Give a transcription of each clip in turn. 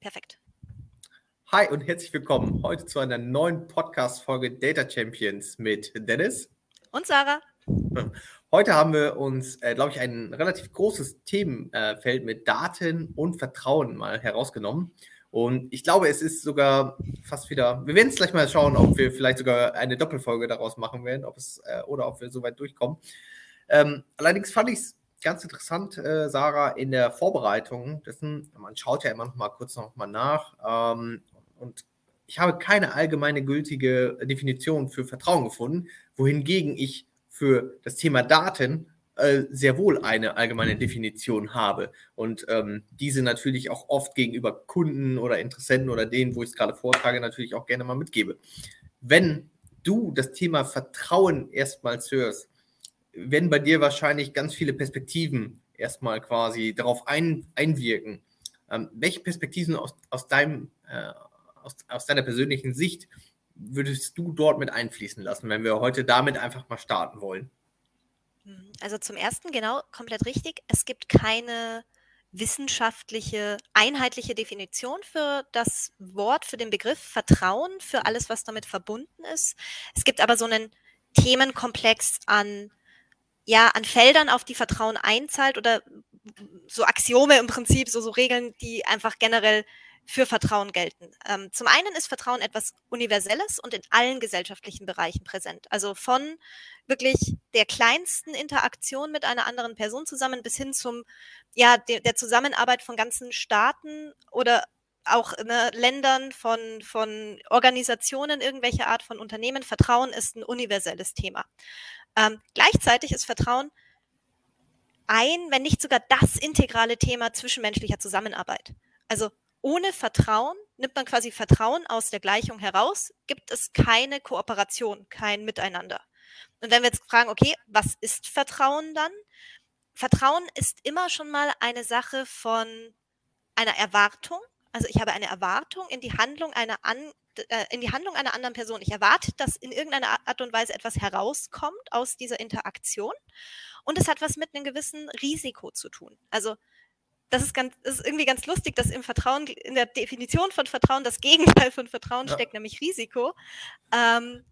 Perfekt. Hi und herzlich willkommen heute zu einer neuen Podcast-Folge Data Champions mit Dennis. Und Sarah. Heute haben wir uns, äh, glaube ich, ein relativ großes Themenfeld mit Daten und Vertrauen mal herausgenommen. Und ich glaube, es ist sogar fast wieder. Wir werden es gleich mal schauen, ob wir vielleicht sogar eine Doppelfolge daraus machen werden, ob es äh, oder ob wir so weit durchkommen. Ähm, allerdings fand ich es ganz interessant, äh, Sarah, in der Vorbereitung dessen, man schaut ja immer noch mal kurz noch mal nach ähm, und ich habe keine allgemeine gültige Definition für Vertrauen gefunden, wohingegen ich für das Thema Daten äh, sehr wohl eine allgemeine Definition habe und ähm, diese natürlich auch oft gegenüber Kunden oder Interessenten oder denen, wo ich es gerade vortrage, natürlich auch gerne mal mitgebe. Wenn du das Thema Vertrauen erstmals hörst, werden bei dir wahrscheinlich ganz viele Perspektiven erstmal quasi darauf ein, einwirken. Ähm, welche Perspektiven aus, aus, deinem, äh, aus, aus deiner persönlichen Sicht würdest du dort mit einfließen lassen, wenn wir heute damit einfach mal starten wollen? Hm, also zum ersten, genau, komplett richtig. Es gibt keine wissenschaftliche, einheitliche Definition für das Wort, für den Begriff Vertrauen, für alles, was damit verbunden ist. Es gibt aber so einen Themenkomplex an ja, an Feldern, auf die Vertrauen einzahlt oder so Axiome im Prinzip, so, so Regeln, die einfach generell für Vertrauen gelten. Ähm, zum einen ist Vertrauen etwas Universelles und in allen gesellschaftlichen Bereichen präsent. Also von wirklich der kleinsten Interaktion mit einer anderen Person zusammen bis hin zum, ja, der, der Zusammenarbeit von ganzen Staaten oder auch ne, Ländern, von, von Organisationen, irgendwelcher Art von Unternehmen. Vertrauen ist ein universelles Thema. Ähm, gleichzeitig ist Vertrauen ein, wenn nicht sogar das integrale Thema zwischenmenschlicher Zusammenarbeit. Also ohne Vertrauen nimmt man quasi Vertrauen aus der Gleichung heraus, gibt es keine Kooperation, kein Miteinander. Und wenn wir jetzt fragen, okay, was ist Vertrauen dann? Vertrauen ist immer schon mal eine Sache von einer Erwartung. Also ich habe eine Erwartung in die Handlung einer an, äh, in die Handlung einer anderen Person. Ich erwarte, dass in irgendeiner Art und Weise etwas herauskommt aus dieser Interaktion. Und es hat was mit einem gewissen Risiko zu tun. Also das ist, ganz, ist irgendwie ganz lustig, dass im Vertrauen, in der Definition von Vertrauen das Gegenteil von Vertrauen ja. steckt, nämlich Risiko. Ähm,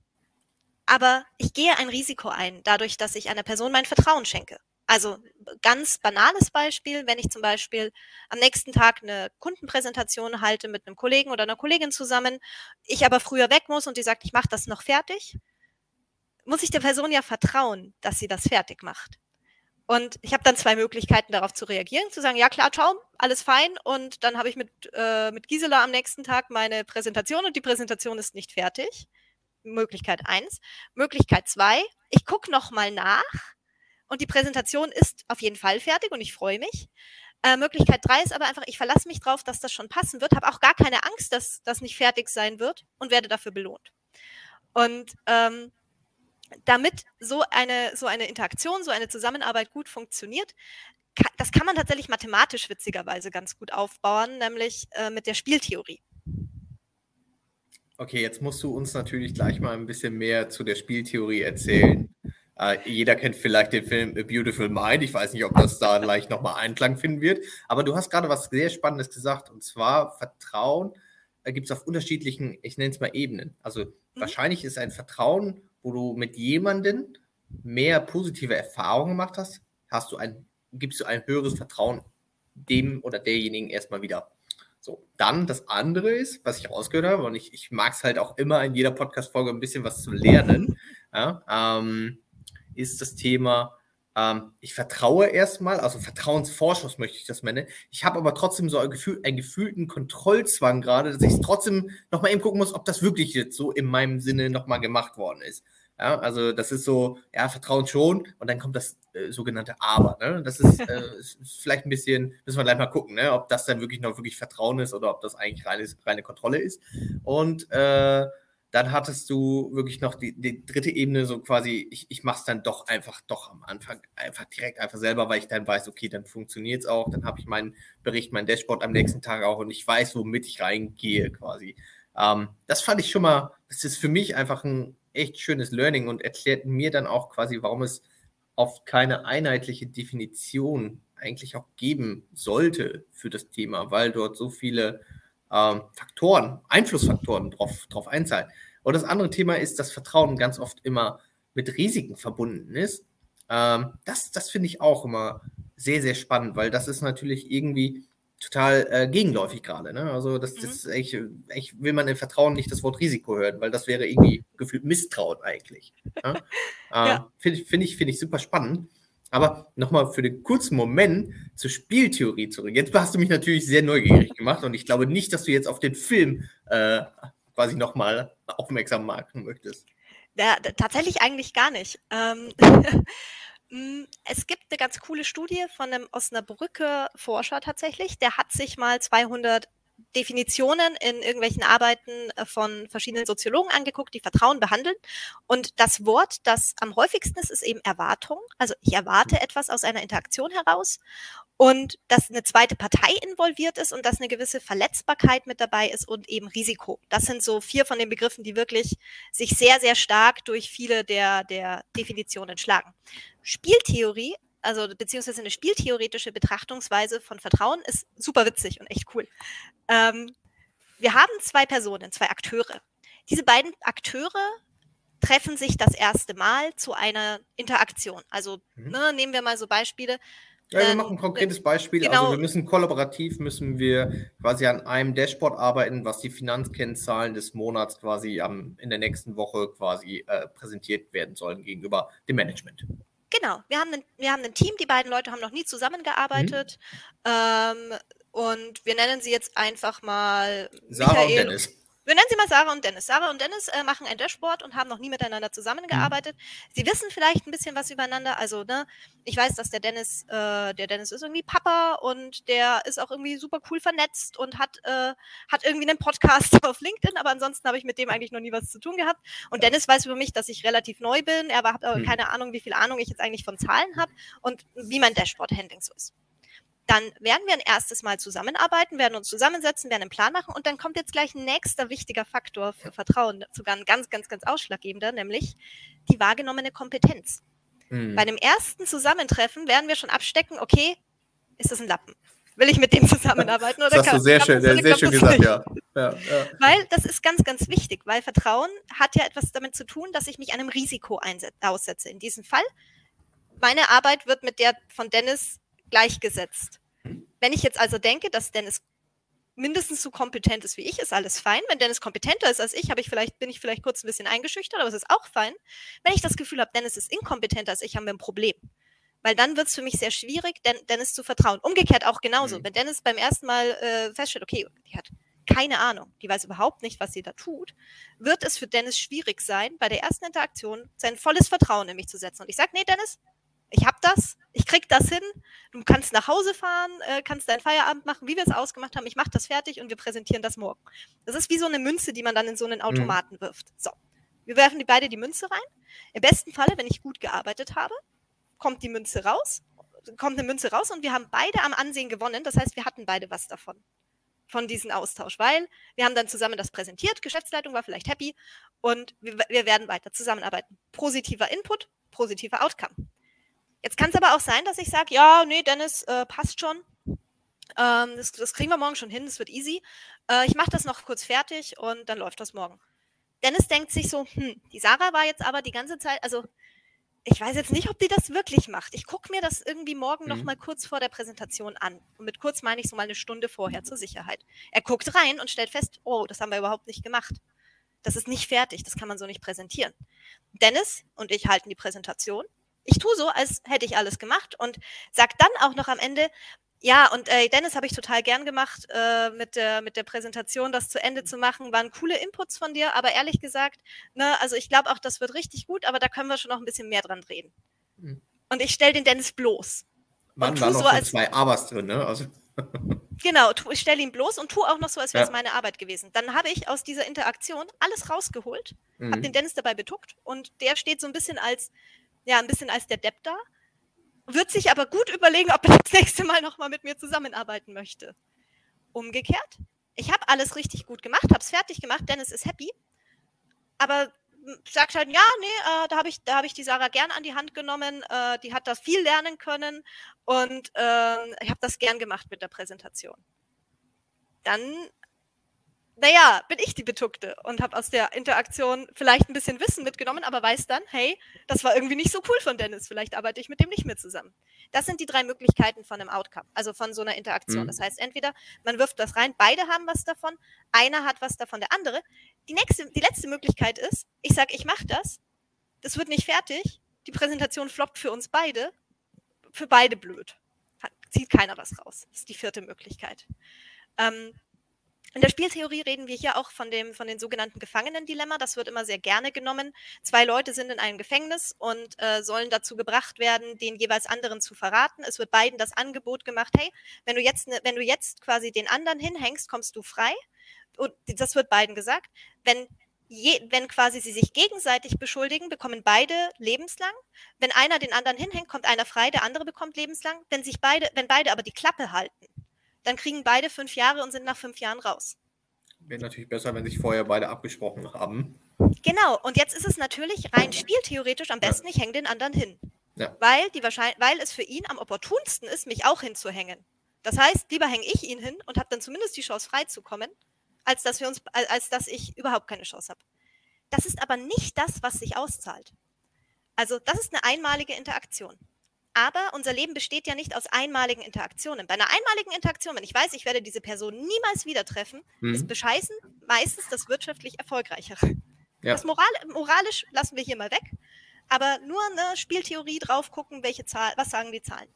aber ich gehe ein Risiko ein, dadurch, dass ich einer Person mein Vertrauen schenke. Also ganz banales Beispiel, wenn ich zum Beispiel am nächsten Tag eine Kundenpräsentation halte mit einem Kollegen oder einer Kollegin zusammen, ich aber früher weg muss und die sagt, ich mache das noch fertig, muss ich der Person ja vertrauen, dass sie das fertig macht. Und ich habe dann zwei Möglichkeiten, darauf zu reagieren, zu sagen, ja klar, ciao, alles fein. Und dann habe ich mit, äh, mit Gisela am nächsten Tag meine Präsentation und die Präsentation ist nicht fertig. Möglichkeit eins. Möglichkeit zwei, ich gucke nochmal nach und die Präsentation ist auf jeden Fall fertig und ich freue mich. Äh, Möglichkeit drei ist aber einfach, ich verlasse mich drauf, dass das schon passen wird, habe auch gar keine Angst, dass das nicht fertig sein wird und werde dafür belohnt. Und ähm, damit so eine, so eine Interaktion, so eine Zusammenarbeit gut funktioniert, das kann man tatsächlich mathematisch witzigerweise ganz gut aufbauen, nämlich äh, mit der Spieltheorie. Okay, jetzt musst du uns natürlich gleich mal ein bisschen mehr zu der Spieltheorie erzählen. Äh, jeder kennt vielleicht den Film A Beautiful Mind. Ich weiß nicht, ob das da gleich nochmal Einklang finden wird. Aber du hast gerade was sehr Spannendes gesagt. Und zwar Vertrauen äh, gibt es auf unterschiedlichen, ich nenne es mal Ebenen. Also mhm. wahrscheinlich ist ein Vertrauen, wo du mit jemandem mehr positive Erfahrungen gemacht hast, hast du ein, gibst du ein höheres Vertrauen dem oder derjenigen erstmal wieder. So, dann das andere ist, was ich rausgehört habe, und ich, ich mag es halt auch immer in jeder Podcast-Folge ein bisschen was zu lernen. Ja, ähm, ist das Thema, ähm, ich vertraue erstmal, also Vertrauensvorschuss möchte ich das nennen. Ich habe aber trotzdem so ein Gefühl, einen gefühlten Kontrollzwang gerade, dass ich trotzdem nochmal eben gucken muss, ob das wirklich jetzt so in meinem Sinne nochmal gemacht worden ist. Ja, also das ist so, ja, Vertrauen schon und dann kommt das äh, sogenannte Aber. Ne? Das ist, äh, ist, vielleicht ein bisschen, müssen wir gleich mal gucken, ne? ob das dann wirklich noch wirklich Vertrauen ist oder ob das eigentlich reine, reine Kontrolle ist. Und äh, dann hattest du wirklich noch die, die dritte Ebene, so quasi, ich, ich mache es dann doch einfach, doch am Anfang einfach direkt einfach selber, weil ich dann weiß, okay, dann funktioniert es auch, dann habe ich meinen Bericht, mein Dashboard am nächsten Tag auch und ich weiß, womit ich reingehe quasi. Ähm, das fand ich schon mal, das ist für mich einfach ein echt schönes Learning und erklärt mir dann auch quasi, warum es oft keine einheitliche Definition eigentlich auch geben sollte für das Thema, weil dort so viele ähm, Faktoren, Einflussfaktoren drauf, drauf einzahlen. Und das andere Thema ist, dass Vertrauen ganz oft immer mit Risiken verbunden ist. Ähm, das das finde ich auch immer sehr, sehr spannend, weil das ist natürlich irgendwie total äh, gegenläufig gerade. Ne? Also das, das mhm. echt, echt will man im Vertrauen nicht das Wort Risiko hören, weil das wäre irgendwie gefühlt Misstrauen eigentlich. Ja? äh, ja. Finde find ich, find ich super spannend. Aber nochmal für den kurzen Moment zur Spieltheorie zurück. Jetzt hast du mich natürlich sehr neugierig gemacht und ich glaube nicht, dass du jetzt auf den Film äh, quasi nochmal aufmerksam machen möchtest. Ja, tatsächlich eigentlich gar nicht. Ähm, mm, es gibt eine ganz coole Studie von einem Osnabrücker Forscher tatsächlich. Der hat sich mal 200 Definitionen in irgendwelchen Arbeiten äh, von verschiedenen Soziologen angeguckt, die Vertrauen behandeln. Und das Wort, das am häufigsten ist, ist eben Erwartung. Also ich erwarte etwas aus einer Interaktion heraus und dass eine zweite Partei involviert ist und dass eine gewisse Verletzbarkeit mit dabei ist und eben Risiko. Das sind so vier von den Begriffen, die wirklich sich sehr, sehr stark durch viele der, der Definitionen schlagen. Spieltheorie also beziehungsweise eine spieltheoretische Betrachtungsweise von Vertrauen ist super witzig und echt cool. Ähm, wir haben zwei Personen, zwei Akteure. Diese beiden Akteure treffen sich das erste Mal zu einer Interaktion. Also mhm. ne, nehmen wir mal so Beispiele. Ja, wir machen ein konkretes Beispiel. Also genau. Also wir müssen kollaborativ, müssen wir quasi an einem Dashboard arbeiten, was die Finanzkennzahlen des Monats quasi ähm, in der nächsten Woche quasi äh, präsentiert werden sollen gegenüber dem Management. Genau, wir haben, ein, wir haben ein Team, die beiden Leute haben noch nie zusammengearbeitet. Mhm. Ähm, und wir nennen sie jetzt einfach mal Sarah Michael. und Dennis. Wir nennen sie mal Sarah und Dennis. Sarah und Dennis äh, machen ein Dashboard und haben noch nie miteinander zusammengearbeitet. Mhm. Sie wissen vielleicht ein bisschen was übereinander. Also, ne, ich weiß, dass der Dennis, äh, der Dennis ist irgendwie Papa und der ist auch irgendwie super cool vernetzt und hat, äh, hat irgendwie einen Podcast auf LinkedIn, aber ansonsten habe ich mit dem eigentlich noch nie was zu tun gehabt. Und Dennis weiß über mich, dass ich relativ neu bin. Er hat aber mhm. keine Ahnung, wie viel Ahnung ich jetzt eigentlich von Zahlen habe und wie mein Dashboard-Handling so ist dann werden wir ein erstes Mal zusammenarbeiten, werden uns zusammensetzen, werden einen Plan machen und dann kommt jetzt gleich ein nächster wichtiger Faktor für Vertrauen, sogar ein ganz, ganz, ganz ausschlaggebender, nämlich die wahrgenommene Kompetenz. Mhm. Bei dem ersten Zusammentreffen werden wir schon abstecken, okay, ist das ein Lappen? Will ich mit dem zusammenarbeiten oder das hast du sehr schön, sehr, sehr schön gesagt, ja. Ja, ja. Weil das ist ganz, ganz wichtig, weil Vertrauen hat ja etwas damit zu tun, dass ich mich einem Risiko aussetze. In diesem Fall, meine Arbeit wird mit der von Dennis gleichgesetzt. Wenn ich jetzt also denke, dass Dennis mindestens so kompetent ist wie ich, ist alles fein. Wenn Dennis kompetenter ist als ich, ich vielleicht, bin ich vielleicht kurz ein bisschen eingeschüchtert, aber es ist auch fein. Wenn ich das Gefühl habe, Dennis ist inkompetenter als ich, haben wir ein Problem. Weil dann wird es für mich sehr schwierig, Dennis zu vertrauen. Umgekehrt auch genauso. Mhm. Wenn Dennis beim ersten Mal äh, feststellt, okay, die hat keine Ahnung, die weiß überhaupt nicht, was sie da tut, wird es für Dennis schwierig sein, bei der ersten Interaktion sein volles Vertrauen in mich zu setzen. Und ich sage, nee, Dennis, ich habe das, ich krieg das hin, du kannst nach Hause fahren, äh, kannst deinen Feierabend machen, wie wir es ausgemacht haben, ich mache das fertig und wir präsentieren das morgen. Das ist wie so eine Münze, die man dann in so einen mhm. Automaten mhm. wirft. So, wir werfen die beide die Münze rein. Im besten Falle, wenn ich gut gearbeitet habe, kommt die Münze raus, kommt eine Münze raus und wir haben beide am Ansehen gewonnen. Das heißt, wir hatten beide was davon von diesem Austausch, weil wir haben dann zusammen das präsentiert, Geschäftsleitung war vielleicht happy und wir, wir werden weiter zusammenarbeiten. Positiver Input, positiver Outcome. Jetzt kann es aber auch sein, dass ich sage, ja, nee, Dennis, äh, passt schon. Ähm, das, das, kriegen wir morgen schon hin, das wird easy. Äh, ich mache das noch kurz fertig und dann läuft das morgen. Dennis denkt sich so, hm, die Sarah war jetzt aber die ganze Zeit, also ich weiß jetzt nicht, ob die das wirklich macht. Ich gucke mir das irgendwie morgen mhm. noch mal kurz vor der Präsentation an. Und mit kurz meine ich so mal eine Stunde vorher zur Sicherheit. Er guckt rein und stellt fest, oh, das haben wir überhaupt nicht gemacht. Das ist nicht fertig, das kann man so nicht präsentieren. Dennis und ich halten die Präsentation ich tue so, als hätte ich alles gemacht und sag dann auch noch am Ende, ja, und äh, Dennis habe ich total gern gemacht, äh, mit, der, mit der Präsentation das zu Ende zu machen. Waren coole Inputs von dir, aber ehrlich gesagt, ne, also ich glaube auch, das wird richtig gut, aber da können wir schon noch ein bisschen mehr dran reden. Mhm. Und ich stelle den Dennis bloß. Mann, war noch so als, zwei Abers drin, ne? Also. genau, tu, ich stelle ihn bloß und tue auch noch so, als wäre es ja. meine Arbeit gewesen. Dann habe ich aus dieser Interaktion alles rausgeholt, mhm. habe den Dennis dabei betuckt und der steht so ein bisschen als ja ein bisschen als der Depp da, wird sich aber gut überlegen, ob er das nächste Mal nochmal mit mir zusammenarbeiten möchte. Umgekehrt, ich habe alles richtig gut gemacht, habe es fertig gemacht, Dennis ist happy, aber sagt halt, ja, nee, äh, da habe ich, hab ich die Sarah gern an die Hand genommen, äh, die hat da viel lernen können und äh, ich habe das gern gemacht mit der Präsentation. Dann naja, bin ich die Betuckte und habe aus der Interaktion vielleicht ein bisschen Wissen mitgenommen, aber weiß dann, hey, das war irgendwie nicht so cool von Dennis, vielleicht arbeite ich mit dem nicht mehr zusammen. Das sind die drei Möglichkeiten von einem Outcome, also von so einer Interaktion. Mhm. Das heißt, entweder man wirft das rein, beide haben was davon, einer hat was davon, der andere. Die, nächste, die letzte Möglichkeit ist, ich sage, ich mache das, das wird nicht fertig, die Präsentation floppt für uns beide, für beide blöd. Zieht keiner was raus. Das ist die vierte Möglichkeit. Ähm, in der Spieltheorie reden wir hier auch von dem, von den sogenannten Gefangenendilemma. Das wird immer sehr gerne genommen. Zwei Leute sind in einem Gefängnis und äh, sollen dazu gebracht werden, den jeweils anderen zu verraten. Es wird beiden das Angebot gemacht, hey, wenn du jetzt, ne, wenn du jetzt quasi den anderen hinhängst, kommst du frei. Und das wird beiden gesagt. Wenn Je, wenn quasi sie sich gegenseitig beschuldigen, bekommen beide lebenslang. Wenn einer den anderen hinhängt, kommt einer frei, der andere bekommt lebenslang. Wenn sich beide, wenn beide aber die Klappe halten, dann kriegen beide fünf Jahre und sind nach fünf Jahren raus. Wäre natürlich besser, wenn sich vorher beide abgesprochen haben. Genau, und jetzt ist es natürlich rein spieltheoretisch am besten, ja. ich hänge den anderen hin. Ja. Weil, die weil es für ihn am opportunsten ist, mich auch hinzuhängen. Das heißt, lieber hänge ich ihn hin und habe dann zumindest die Chance freizukommen, als dass, wir uns, als dass ich überhaupt keine Chance habe. Das ist aber nicht das, was sich auszahlt. Also das ist eine einmalige Interaktion. Aber unser Leben besteht ja nicht aus einmaligen Interaktionen. Bei einer einmaligen Interaktion, wenn ich weiß, ich werde diese Person niemals wieder treffen, mhm. ist Bescheißen meistens das wirtschaftlich Erfolgreichere. Ja. Das Moral, moralisch lassen wir hier mal weg, aber nur eine Spieltheorie drauf gucken, welche Zahl, was sagen die Zahlen.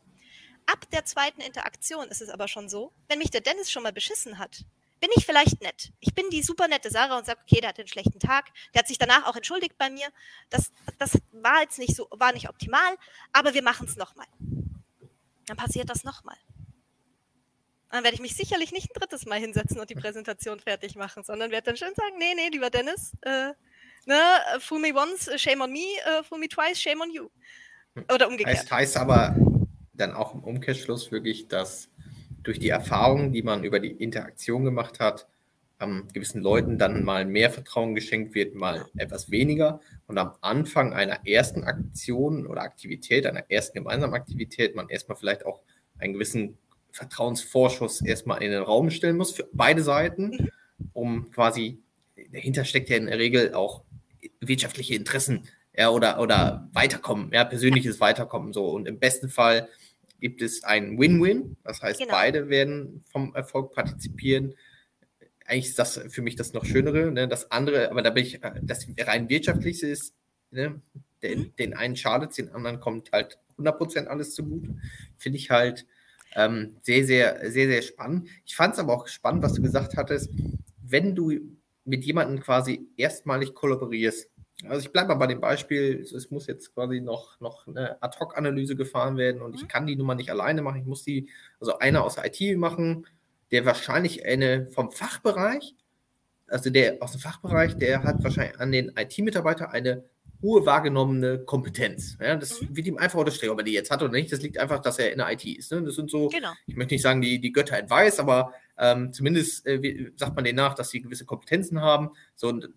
Ab der zweiten Interaktion ist es aber schon so, wenn mich der Dennis schon mal beschissen hat, bin ich vielleicht nett. Ich bin die super nette Sarah und sage, okay, der hat einen schlechten Tag. Der hat sich danach auch entschuldigt bei mir. Das, das war jetzt nicht so, war nicht optimal, aber wir machen es nochmal. Dann passiert das nochmal. Dann werde ich mich sicherlich nicht ein drittes Mal hinsetzen und die Präsentation fertig machen, sondern werde dann schön sagen, nee, nee, lieber Dennis, äh, ne, fool me once, shame on me, uh, fool me twice, shame on you. Oder umgekehrt. Es heißt aber dann auch im Umkehrschluss wirklich, dass durch die Erfahrung, die man über die Interaktion gemacht hat, ähm, gewissen Leuten dann mal mehr Vertrauen geschenkt wird, mal etwas weniger. Und am Anfang einer ersten Aktion oder Aktivität, einer ersten gemeinsamen Aktivität, man erstmal vielleicht auch einen gewissen Vertrauensvorschuss erstmal in den Raum stellen muss für beide Seiten, um quasi, dahinter steckt ja in der Regel auch wirtschaftliche Interessen ja, oder, oder Weiterkommen, ja, persönliches Weiterkommen so. Und im besten Fall gibt es ein Win-Win. Das heißt, genau. beide werden vom Erfolg partizipieren. Eigentlich ist das für mich das noch Schönere. Ne? Das andere, aber da bin ich, das rein wirtschaftliche ist, ne? den, mhm. den einen schadet den anderen kommt halt 100% alles zugute. Finde ich halt ähm, sehr, sehr, sehr, sehr spannend. Ich fand es aber auch spannend, was du gesagt hattest, wenn du mit jemandem quasi erstmalig kollaborierst, also ich bleibe mal bei dem Beispiel, es muss jetzt quasi noch, noch eine Ad-Hoc-Analyse gefahren werden und ich mhm. kann die Nummer nicht alleine machen. Ich muss die, also einer aus der IT machen, der wahrscheinlich eine vom Fachbereich, also der aus dem Fachbereich, der hat wahrscheinlich an den IT-Mitarbeiter eine hohe wahrgenommene Kompetenz. Ja, das mhm. wird ihm einfach unterstrichen, ob er die jetzt hat oder nicht. Das liegt einfach, dass er in der IT ist. Ne? Das sind so, genau. ich möchte nicht sagen, die, die Götter in Weiß, aber ähm, zumindest äh, sagt man denen nach, dass sie gewisse Kompetenzen haben. So, und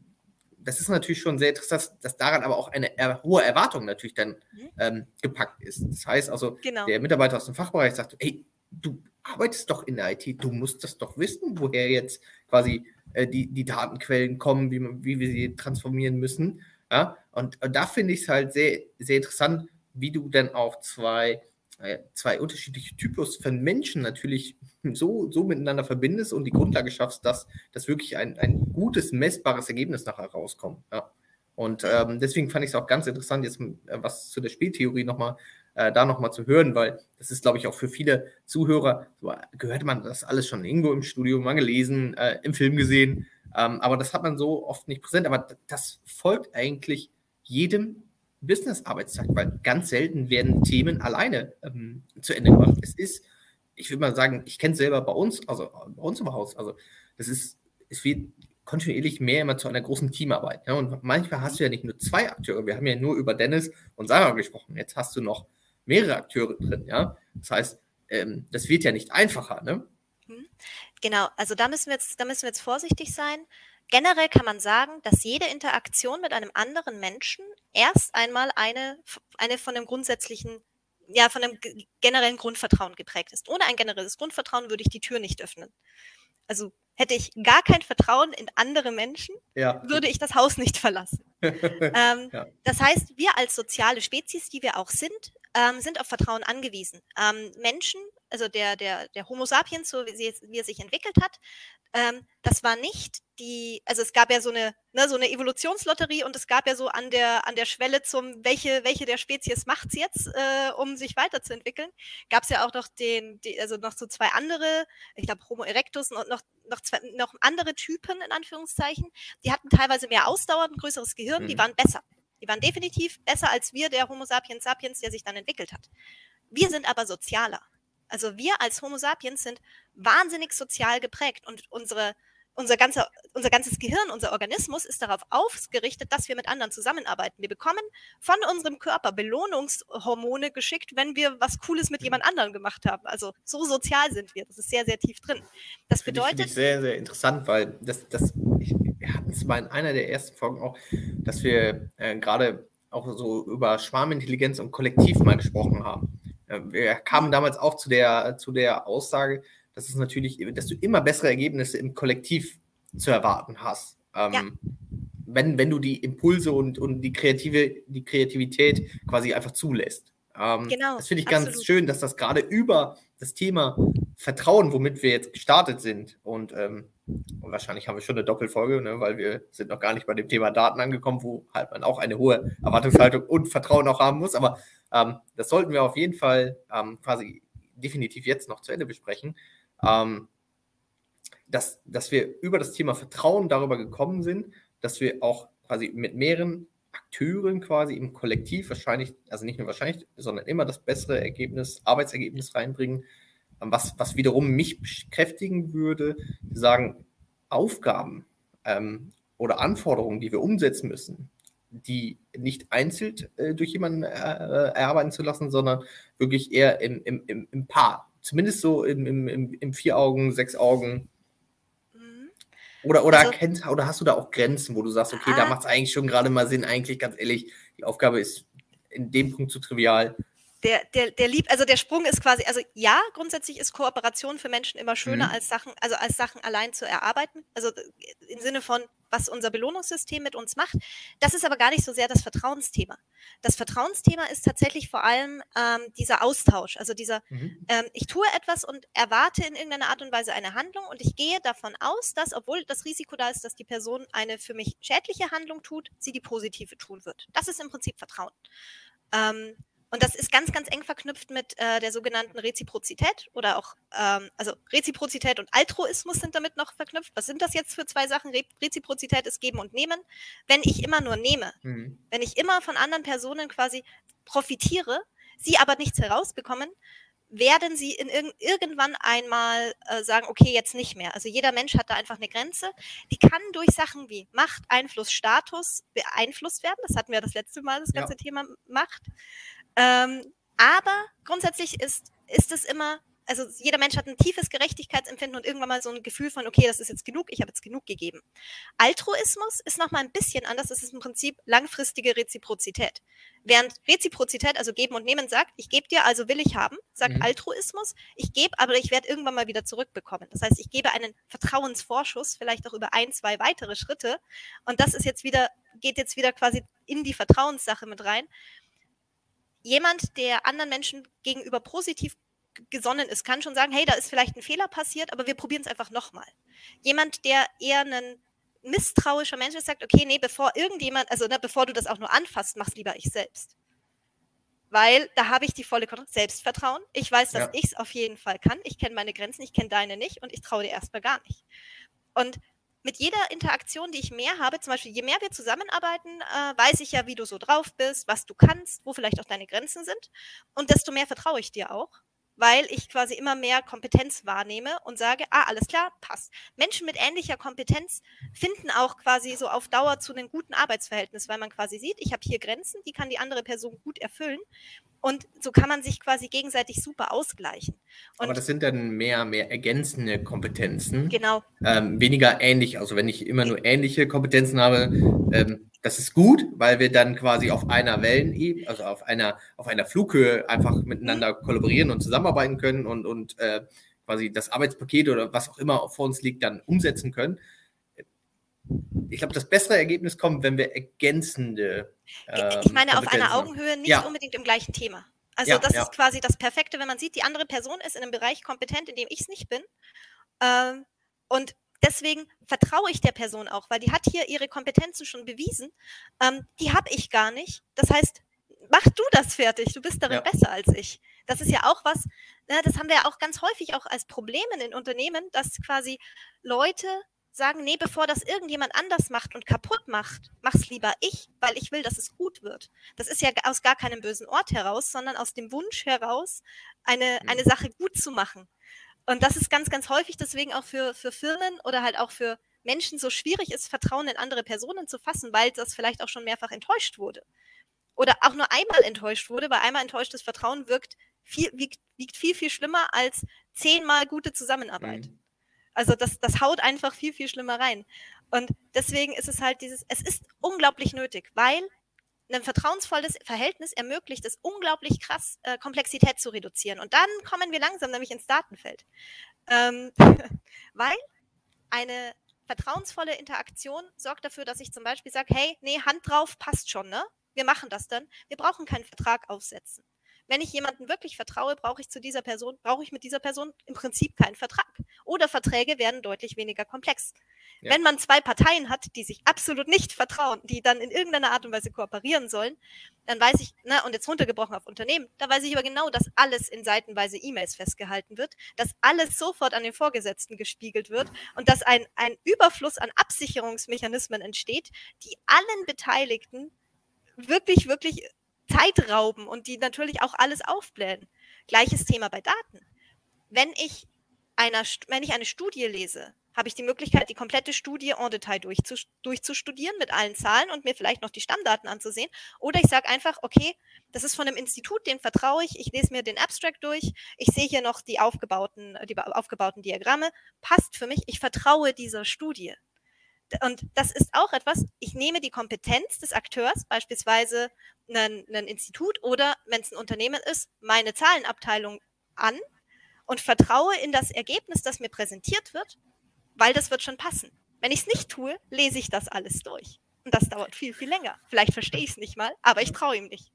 das ist natürlich schon sehr interessant, dass daran aber auch eine hohe Erwartung natürlich dann mhm. ähm, gepackt ist. Das heißt also, genau. der Mitarbeiter aus dem Fachbereich sagt, hey, du arbeitest doch in der IT, du musst das doch wissen, woher jetzt quasi äh, die, die Datenquellen kommen, wie, wie wir sie transformieren müssen. Ja? Und, und da finde ich es halt sehr, sehr interessant, wie du dann auch zwei, zwei unterschiedliche Typus von Menschen natürlich so, so miteinander verbindest und die Grundlage schaffst, dass, dass wirklich ein, ein gutes, messbares Ergebnis nachher rauskommt. Ja. Und ähm, deswegen fand ich es auch ganz interessant, jetzt äh, was zu der Spieltheorie nochmal äh, da nochmal zu hören, weil das ist, glaube ich, auch für viele Zuhörer, so, gehört man das alles schon irgendwo im Studio mal gelesen, äh, im Film gesehen, ähm, aber das hat man so oft nicht präsent. Aber das folgt eigentlich jedem Business-Arbeitstag, weil ganz selten werden Themen alleine ähm, zu Ende gemacht. Es ist ich würde mal sagen, ich kenne es selber bei uns, also bei uns im Haus. Also das ist, es wird kontinuierlich mehr immer zu einer großen Teamarbeit. Ja? Und manchmal hast du ja nicht nur zwei Akteure, wir haben ja nur über Dennis und Sarah gesprochen. Jetzt hast du noch mehrere Akteure drin, ja. Das heißt, ähm, das wird ja nicht einfacher, ne? Mhm. Genau, also da müssen wir jetzt, da müssen wir jetzt vorsichtig sein. Generell kann man sagen, dass jede Interaktion mit einem anderen Menschen erst einmal eine, eine von dem grundsätzlichen ja, von einem generellen Grundvertrauen geprägt ist. Ohne ein generelles Grundvertrauen würde ich die Tür nicht öffnen. Also hätte ich gar kein Vertrauen in andere Menschen, Ja. würde ich das Haus nicht verlassen. Ähm, Ja. Das heißt, wir als soziale Spezies, die wir auch sind, ähm, sind auf Vertrauen angewiesen. Ähm, Menschen, also der, der, der Homo sapiens, so wie, sie, wie er sich entwickelt hat, ähm, das war nicht die, also es gab ja so eine, ne, so eine Evolutionslotterie und es gab ja so an der, an der Schwelle zum, welche, welche der Spezies macht's jetzt, äh, um sich weiterzuentwickeln, gab es ja auch noch den, die, also noch so zwei andere, ich glaube Homo erectus und noch, noch, zwei, noch andere Typen in Anführungszeichen, die hatten teilweise mehr Ausdauer, ein größeres Gehirn, die Mhm. waren besser. Die waren definitiv besser als wir, der Homo sapiens sapiens, der sich dann entwickelt hat. Wir sind aber sozialer. Also wir als Homo sapiens sind wahnsinnig sozial geprägt und unsere, unser, ganzer, unser ganzes Gehirn, unser Organismus ist darauf ausgerichtet, dass wir mit anderen zusammenarbeiten. Wir bekommen von unserem Körper Belohnungshormone geschickt, wenn wir was Cooles mit jemand anderem gemacht haben. Also so sozial sind wir. Das ist sehr, sehr tief drin. Das Finde ich, bedeutet, ich sehr, sehr interessant, weil das, das, ich, wir hatten es mal in einer der ersten Folgen auch, dass wir äh, gerade auch so über Schwarmintelligenz und Kollektiv mal gesprochen haben. Äh, wir kamen damals auch zu der, zu der Aussage, dass es natürlich, dass du immer bessere Ergebnisse im Kollektiv zu erwarten hast. Ähm, Ja. wenn, wenn du die Impulse und, und die, Kreative, die Kreativität quasi einfach zulässt. Ähm, Genau, Das finde ich ganz absolut. schön, dass das gerade über das Thema Vertrauen, womit wir jetzt gestartet sind, und, ähm, und wahrscheinlich haben wir schon eine Doppelfolge, ne, weil wir sind noch gar nicht bei dem Thema Daten angekommen, wo halt man auch eine hohe Erwartungshaltung und Vertrauen auch haben muss. Aber ähm, das sollten wir auf jeden Fall ähm, quasi definitiv jetzt noch zu Ende besprechen. Ähm, dass, dass wir über das Thema Vertrauen darüber gekommen sind, dass wir auch quasi mit mehreren Akteuren quasi im Kollektiv wahrscheinlich, also nicht nur wahrscheinlich, sondern immer das bessere Ergebnis, Arbeitsergebnis reinbringen, ähm, was, was wiederum mich bekräftigen würde, sagen, Aufgaben ähm, oder Anforderungen, die wir umsetzen müssen, die nicht einzeln äh, durch jemanden äh, erarbeiten zu lassen, sondern wirklich eher im, im, im, im Paar. Zumindest so im, im, im, im Vier-Augen-, Sechs-Augen- Mhm. oder, oder, Also- kennst, oder hast du da auch Grenzen, wo du sagst, okay, da Ah. macht es eigentlich schon gerade mal Sinn, eigentlich ganz ehrlich, die Aufgabe ist in dem Punkt zu trivial. Der, der, der lieb, also der Sprung ist quasi, also ja, grundsätzlich ist Kooperation für Menschen immer schöner Mhm. als Sachen, also als Sachen allein zu erarbeiten. Also äh, im Sinne von, was unser Belohnungssystem mit uns macht. Das ist aber gar nicht so sehr das Vertrauensthema. Das Vertrauensthema ist tatsächlich vor allem ähm, dieser Austausch, also dieser, ähm, ich tue etwas und erwarte in irgendeiner Art und Weise eine Handlung und ich gehe davon aus, dass, obwohl das Risiko da ist, dass die Person eine für mich schädliche Handlung tut, sie die positive tun wird. Das ist im Prinzip Vertrauen. Ähm, und das ist ganz, ganz eng verknüpft mit äh, der sogenannten Reziprozität oder auch, ähm, also Reziprozität und Altruismus sind damit noch verknüpft. Was sind das jetzt für zwei Sachen? Re Reziprozität ist Geben und Nehmen. Wenn ich immer nur nehme, Mhm. wenn ich immer von anderen Personen quasi profitiere, sie aber nichts herausbekommen, werden sie in irg irgendwann einmal äh, sagen, okay, jetzt nicht mehr. Also jeder Mensch hat da einfach eine Grenze. Die kann durch Sachen wie Macht, Einfluss, Status beeinflusst werden. Das hatten wir das letzte Mal, das Ja. ganze Thema Macht. Ähm, aber grundsätzlich ist, ist es immer, also jeder Mensch hat ein tiefes Gerechtigkeitsempfinden und irgendwann mal so ein Gefühl von, okay, das ist jetzt genug, ich habe jetzt genug gegeben. Altruismus ist nochmal ein bisschen anders, es ist im Prinzip langfristige Reziprozität. Während Reziprozität, also geben und nehmen, sagt, ich gebe dir, also will ich haben, sagt Mhm. Altruismus, ich gebe, aber ich werde irgendwann mal wieder zurückbekommen. Das heißt, ich gebe einen Vertrauensvorschuss, vielleicht auch über ein, zwei weitere Schritte. Und das ist jetzt wieder, geht jetzt wieder quasi in die Vertrauenssache mit rein. Jemand, der anderen Menschen gegenüber positiv gesonnen ist, kann schon sagen, hey, da ist vielleicht ein Fehler passiert, aber wir probieren es einfach nochmal. Jemand, der eher ein misstrauischer Mensch ist, sagt, okay, nee, bevor irgendjemand, also ne, bevor du das auch nur anfasst, mach's lieber ich selbst. Weil da habe ich die volle Kontrolle, Selbstvertrauen. Ich weiß, dass Ja. ich es auf jeden Fall kann. Ich kenne meine Grenzen, ich kenne deine nicht und ich traue dir erstmal gar nicht. Und mit jeder Interaktion, die ich mehr habe, zum Beispiel je mehr wir zusammenarbeiten, äh, weiß ich ja, wie du so drauf bist, was du kannst, wo vielleicht auch deine Grenzen sind. Und desto mehr vertraue ich dir auch, weil ich quasi immer mehr Kompetenz wahrnehme und sage, ah, alles klar, passt. Menschen mit ähnlicher Kompetenz finden auch quasi so auf Dauer zu einem guten Arbeitsverhältnis, weil man quasi sieht, ich habe hier Grenzen, die kann die andere Person gut erfüllen. Und so kann man sich quasi gegenseitig super ausgleichen. Und Aber das sind dann mehr, mehr ergänzende Kompetenzen. genau, ähm, weniger ähnlich. Also wenn ich immer nur ähnliche Kompetenzen habe, ähm, das ist gut, weil wir dann quasi auf einer Wellenebene, also auf einer, auf einer Flughöhe einfach miteinander kollaborieren und zusammenarbeiten können und, und äh, quasi das Arbeitspaket oder was auch immer vor uns liegt, dann umsetzen können. Ich glaube, das bessere Ergebnis kommt, wenn wir ergänzende. Ähm, ich meine, auf einer Augenhöhe, nicht ja. unbedingt im gleichen Thema. Also ja, das ja. ist quasi das Perfekte, wenn man sieht, die andere Person ist in einem Bereich kompetent, in dem ich es nicht bin. Ähm, und deswegen vertraue ich der Person auch, weil die hat hier ihre Kompetenzen schon bewiesen. Ähm, die habe ich gar nicht. Das heißt, mach du das fertig. Du bist darin besser als ich. Das ist ja auch was, ne, das haben wir ja auch ganz häufig auch als Problem in Unternehmen, dass quasi Leute sagen, nee, bevor das irgendjemand anders macht und kaputt macht, mach's lieber ich, weil ich will, dass es gut wird. Das ist ja aus gar keinem bösen Ort heraus, sondern aus dem Wunsch heraus, eine, eine mhm. Sache gut zu machen. Und das ist ganz, ganz häufig deswegen auch für, für Firmen oder halt auch für Menschen so schwierig ist, Vertrauen in andere Personen zu fassen, weil das vielleicht auch schon mehrfach enttäuscht wurde. Oder auch nur einmal enttäuscht wurde, weil einmal enttäuschtes Vertrauen wirkt viel, wiegt, wiegt viel, viel schlimmer als zehnmal gute Zusammenarbeit. Mhm. Also das, das haut einfach viel, viel schlimmer rein. Und deswegen ist es halt dieses, es ist unglaublich nötig, weil ein vertrauensvolles Verhältnis ermöglicht es unglaublich krass, äh, Komplexität zu reduzieren. Und dann kommen wir langsam nämlich ins Datenfeld. Ähm, weil eine vertrauensvolle Interaktion sorgt dafür, dass ich zum Beispiel sage, hey, nee, Hand drauf, passt schon, ne? Wir machen das dann. Wir brauchen keinen Vertrag aufsetzen. Wenn ich jemanden wirklich vertraue, brauche ich zu dieser Person, brauche ich mit dieser Person im Prinzip keinen Vertrag. Oder Verträge werden deutlich weniger komplex. Ja. Wenn man zwei Parteien hat, die sich absolut nicht vertrauen, die dann in irgendeiner Art und Weise kooperieren sollen, dann weiß ich, na, und jetzt runtergebrochen auf Unternehmen, da weiß ich aber genau, dass alles in seitenweise E-Mails festgehalten wird, dass alles sofort an den Vorgesetzten gespiegelt wird und dass ein, ein Überfluss an Absicherungsmechanismen entsteht, die allen Beteiligten wirklich, wirklich Zeit rauben und die natürlich auch alles aufblähen. Gleiches Thema bei Daten. Wenn ich, einer, wenn ich eine Studie lese, habe ich die Möglichkeit, die komplette Studie en Detail durchzustudieren mit allen Zahlen und mir vielleicht noch die Stammdaten anzusehen. Oder ich sage einfach, okay, das ist von einem Institut, dem vertraue ich, ich lese mir den Abstract durch, ich sehe hier noch die aufgebauten, die aufgebauten Diagramme, passt für mich, ich vertraue dieser Studie. Und das ist auch etwas, ich nehme die Kompetenz des Akteurs, beispielsweise ein, ein Institut oder, wenn es ein Unternehmen ist, meine Zahlenabteilung an und vertraue in das Ergebnis, das mir präsentiert wird, weil das wird schon passen. Wenn ich es nicht tue, lese ich das alles durch. Und das dauert viel, viel länger. Vielleicht verstehe ich es nicht mal, aber ich traue ihm nicht.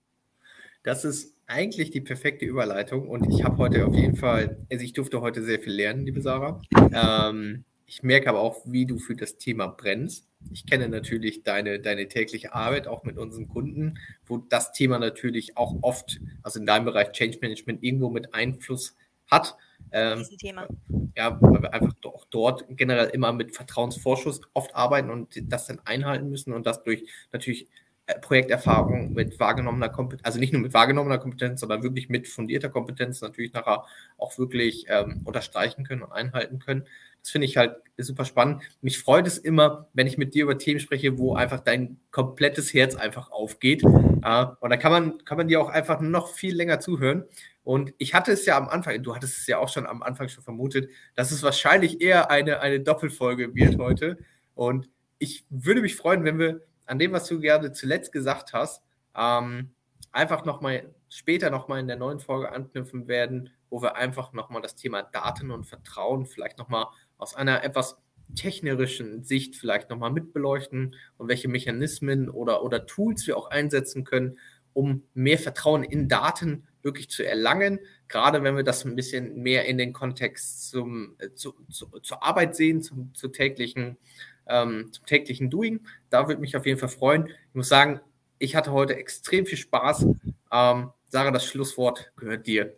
Das ist eigentlich die perfekte Überleitung und ich habe heute auf jeden Fall, also ich durfte heute sehr viel lernen, liebe Sarah. Ähm, ich merke aber auch, wie du für das Thema brennst. Ich kenne natürlich deine, deine tägliche Arbeit auch mit unseren Kunden, wo das Thema natürlich auch oft, also in deinem Bereich Change Management, irgendwo mit Einfluss hat. Ähm, Thema. Ja, weil wir einfach auch dort generell immer mit Vertrauensvorschuss oft arbeiten und das dann einhalten müssen und das durch natürlich äh, Projekterfahrung mit wahrgenommener Kompetenz, also nicht nur mit wahrgenommener Kompetenz, sondern wirklich mit fundierter Kompetenz natürlich nachher auch wirklich ähm, unterstreichen können und einhalten können. Das finde ich halt super spannend. Mich freut es immer, wenn ich mit dir über Themen spreche, wo einfach dein komplettes Herz einfach aufgeht. Äh, und da kann man, kann man dir auch einfach noch viel länger zuhören. Und ich hatte es ja am Anfang, du hattest es ja auch schon am Anfang schon vermutet, dass es wahrscheinlich eher eine, eine Doppelfolge wird heute. Und ich würde mich freuen, wenn wir an dem, was du gerade zuletzt gesagt hast, ähm, einfach nochmal später nochmal in der neuen Folge anknüpfen werden, wo wir einfach nochmal das Thema Daten und Vertrauen vielleicht nochmal aus einer etwas technischen Sicht vielleicht nochmal mitbeleuchten und welche Mechanismen oder, oder Tools wir auch einsetzen können, um mehr Vertrauen in Daten wirklich zu erlangen, gerade wenn wir das ein bisschen mehr in den Kontext zum, äh, zu, zu, zur Arbeit sehen, zum, zu täglichen, ähm, zum täglichen Doing. Da würde mich auf jeden Fall freuen. Ich muss sagen, ich hatte heute extrem viel Spaß. Ähm, Sarah, das Schlusswort gehört dir.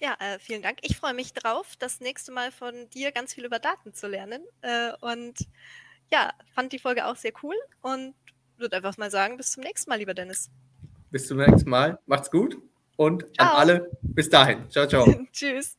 Ja, äh, vielen Dank. Ich freue mich drauf, das nächste Mal von dir ganz viel über Daten zu lernen. Äh, und ja, fand die Folge auch sehr cool und würde einfach mal sagen, bis zum nächsten Mal, lieber Dennis. Bis zum nächsten Mal. Macht's gut und ciao. an alle bis dahin. Ciao, ciao. Tschüss.